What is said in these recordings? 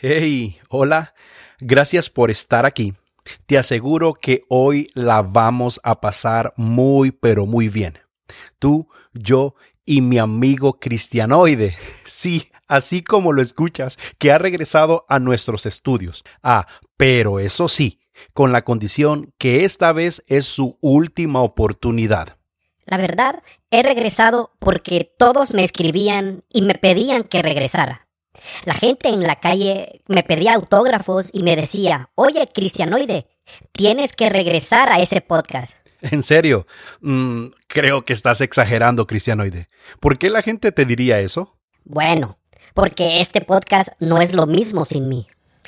Hey, hola, gracias por estar aquí. Te aseguro que hoy la vamos a pasar muy, pero muy bien. Tú, yo y mi amigo Cristianoide. Sí, así como lo escuchas, que ha regresado a nuestros estudios. Ah, pero eso sí, con la condición que esta vez es su última oportunidad. La verdad, he regresado porque todos me escribían y me pedían que regresara. La gente en la calle me pedía autógrafos y me decía, oye, Cristianoide, tienes que regresar a ese podcast. En serio, mm, creo que estás exagerando, Cristianoide. ¿Por qué la gente te diría eso? Bueno, porque este podcast no es lo mismo sin mí.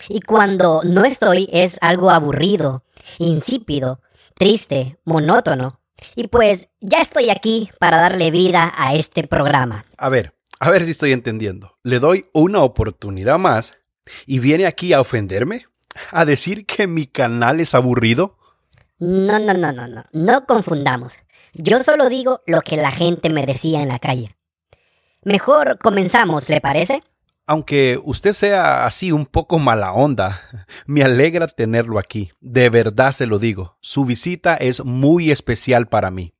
Y cuando no estoy es algo aburrido, insípido, triste, monótono. Y pues ya estoy aquí para darle vida a este programa. A ver, a ver si estoy entendiendo. Le doy una oportunidad más y viene aquí a ofenderme, a decir que mi canal es aburrido. No, no, no, no, no. No confundamos. Yo solo digo lo que la gente me decía en la calle. Mejor comenzamos, ¿le parece? Aunque usted sea así un poco mala onda, me alegra tenerlo aquí. De verdad se lo digo. Su visita es muy especial para mí.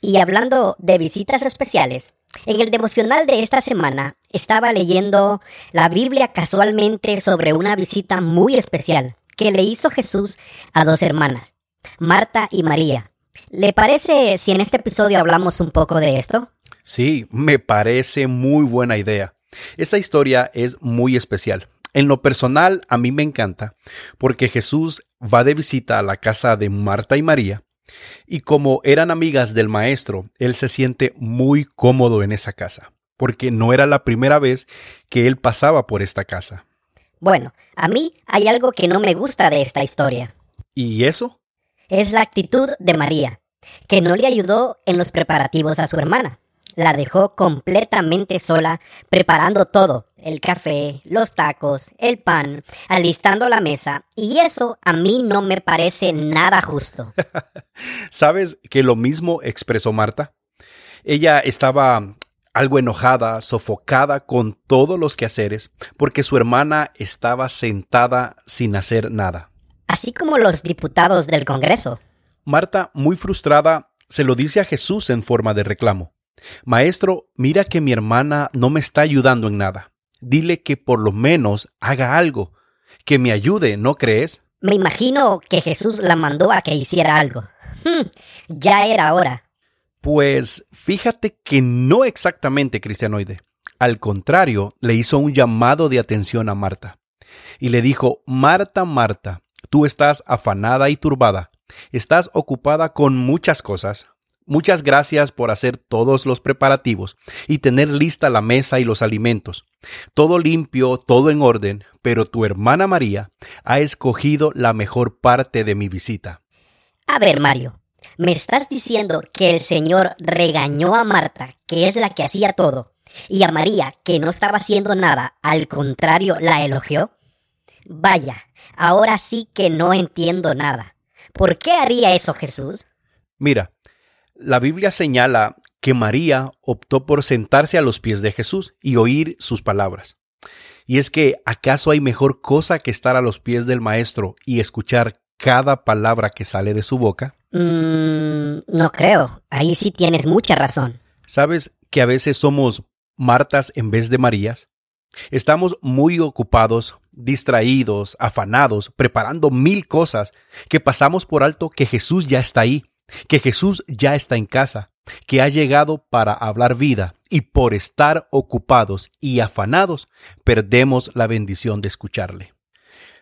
Y hablando de visitas especiales, en el devocional de esta semana estaba leyendo la Biblia casualmente sobre una visita muy especial que le hizo Jesús a dos hermanas, Marta y María. ¿Le parece si en este episodio hablamos un poco de esto? Sí, me parece muy buena idea. Esta historia es muy especial. En lo personal, a mí me encanta, porque Jesús va de visita a la casa de Marta y María, y como eran amigas del maestro, él se siente muy cómodo en esa casa, porque no era la primera vez que él pasaba por esta casa. Bueno, a mí hay algo que no me gusta de esta historia. ¿Y eso? Es la actitud de María, que no le ayudó en los preparativos a su hermana la dejó completamente sola, preparando todo, el café, los tacos, el pan, alistando la mesa, y eso a mí no me parece nada justo. ¿Sabes que lo mismo expresó Marta? Ella estaba algo enojada, sofocada con todos los quehaceres, porque su hermana estaba sentada sin hacer nada. Así como los diputados del Congreso. Marta, muy frustrada, se lo dice a Jesús en forma de reclamo. Maestro, mira que mi hermana no me está ayudando en nada. Dile que por lo menos haga algo, que me ayude, ¿no crees? Me imagino que Jesús la mandó a que hiciera algo. Hmm, ya era hora. Pues fíjate que no exactamente, Cristianoide. Al contrario, le hizo un llamado de atención a Marta. Y le dijo, Marta, Marta, tú estás afanada y turbada. Estás ocupada con muchas cosas, Muchas gracias por hacer todos los preparativos y tener lista la mesa y los alimentos. Todo limpio, todo en orden, pero tu hermana María ha escogido la mejor parte de mi visita. A ver, Mario, ¿me estás diciendo que el Señor regañó a Marta, que es la que hacía todo, y a María, que no estaba haciendo nada, al contrario, la elogió? Vaya, ahora sí que no entiendo nada. ¿Por qué haría eso Jesús? Mira, la Biblia señala que María optó por sentarse a los pies de Jesús y oír sus palabras. Y es que, ¿acaso hay mejor cosa que estar a los pies del Maestro y escuchar cada palabra que sale de su boca? Mm, no creo. Ahí sí tienes mucha razón. ¿Sabes que a veces somos Martas en vez de Marías? Estamos muy ocupados, distraídos, afanados, preparando mil cosas, que pasamos por alto que Jesús ya está ahí que Jesús ya está en casa, que ha llegado para hablar vida y por estar ocupados y afanados perdemos la bendición de escucharle.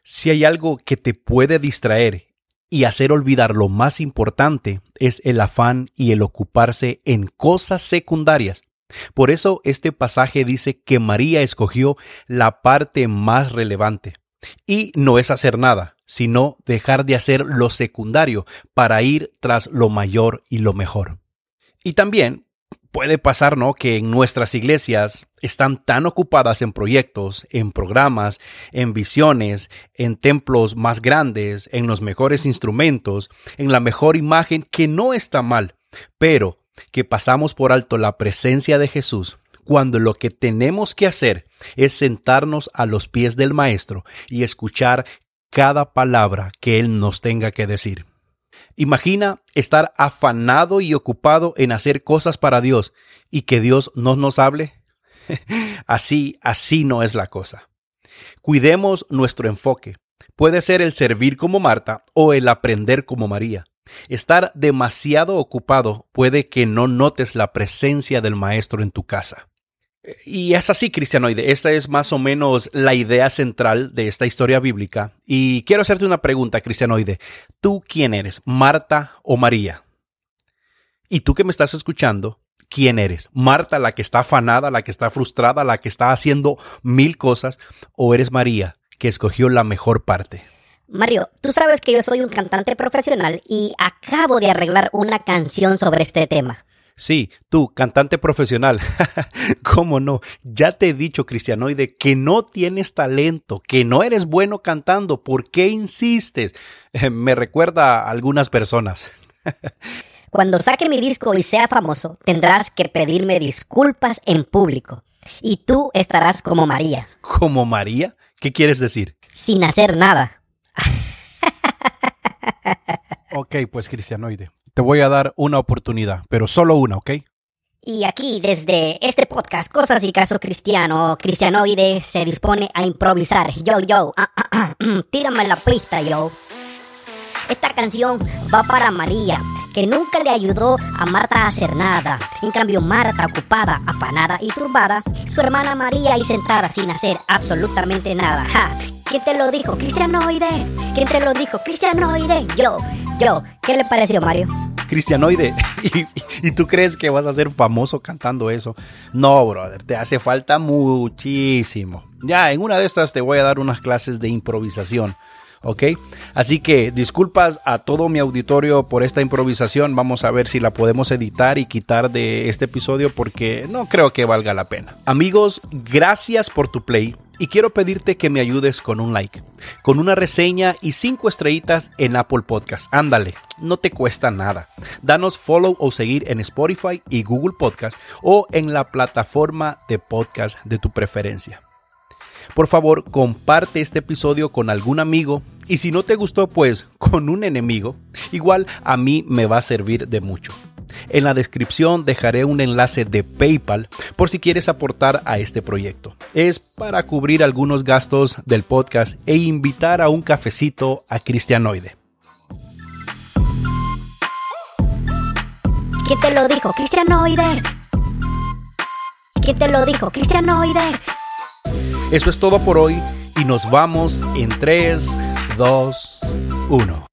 Si hay algo que te puede distraer y hacer olvidar lo más importante es el afán y el ocuparse en cosas secundarias. Por eso este pasaje dice que María escogió la parte más relevante. Y no es hacer nada, sino dejar de hacer lo secundario para ir tras lo mayor y lo mejor. Y también puede pasar, ¿no? Que en nuestras iglesias están tan ocupadas en proyectos, en programas, en visiones, en templos más grandes, en los mejores instrumentos, en la mejor imagen, que no está mal, pero que pasamos por alto la presencia de Jesús cuando lo que tenemos que hacer es sentarnos a los pies del Maestro y escuchar cada palabra que Él nos tenga que decir. Imagina estar afanado y ocupado en hacer cosas para Dios y que Dios no nos hable. así, así no es la cosa. Cuidemos nuestro enfoque. Puede ser el servir como Marta o el aprender como María. Estar demasiado ocupado puede que no notes la presencia del Maestro en tu casa. Y es así, Cristianoide. Esta es más o menos la idea central de esta historia bíblica. Y quiero hacerte una pregunta, Cristianoide. ¿Tú quién eres, Marta o María? Y tú que me estás escuchando, ¿quién eres? ¿Marta, la que está afanada, la que está frustrada, la que está haciendo mil cosas? ¿O eres María, que escogió la mejor parte? Mario, tú sabes que yo soy un cantante profesional y acabo de arreglar una canción sobre este tema. Sí, tú, cantante profesional. ¿Cómo no? Ya te he dicho, Cristianoide, que no tienes talento, que no eres bueno cantando. ¿Por qué insistes? Me recuerda a algunas personas. Cuando saque mi disco y sea famoso, tendrás que pedirme disculpas en público. Y tú estarás como María. ¿Como María? ¿Qué quieres decir? Sin hacer nada. ok, pues Cristianoide, te voy a dar una oportunidad, pero solo una, ¿ok? Y aquí, desde este podcast, Cosas y Caso Cristiano, Cristianoide se dispone a improvisar. Yo, yo, ah, ah, ah, tírame la pista, yo. Esta canción va para María, que nunca le ayudó a Marta a hacer nada. En cambio, Marta, ocupada, afanada y turbada, su hermana María ahí sentada sin hacer absolutamente nada. ¿Quién te lo dijo? Cristianoide. ¿Quién te lo dijo? Cristianoide. Yo, ¿Qué le pareció, Mario? Cristianoide. ¿Y, ¿Y, tú crees que vas a ser famoso cantando eso? No, brother. Te hace falta muchísimo. Ya, en una de estas te voy a dar unas clases de improvisación. ¿ok? Así que disculpas a todo mi auditorio por esta improvisación. Vamos a ver si la podemos editar y quitar de este episodio porque no creo que valga la pena. Amigos, gracias por tu play. Y quiero pedirte que me ayudes con un like, con una reseña y cinco estrellitas en Apple Podcast. Ándale, no te cuesta nada. Danos follow o seguir en Spotify y Google Podcast o en la plataforma de podcast de tu preferencia. Por favor, comparte este episodio con algún amigo y si no te gustó, pues con un enemigo. Igual a mí me va a servir de mucho. En la descripción dejaré un enlace de PayPal por si quieres aportar a este proyecto. Es para cubrir algunos gastos del podcast e invitar a un cafecito a Cristianoide. ¿Quién te lo dijo? Cristianoide. ¿Quién te lo dijo? Cristianoide. Eso es todo por hoy y nos vamos en 3, 2, 1.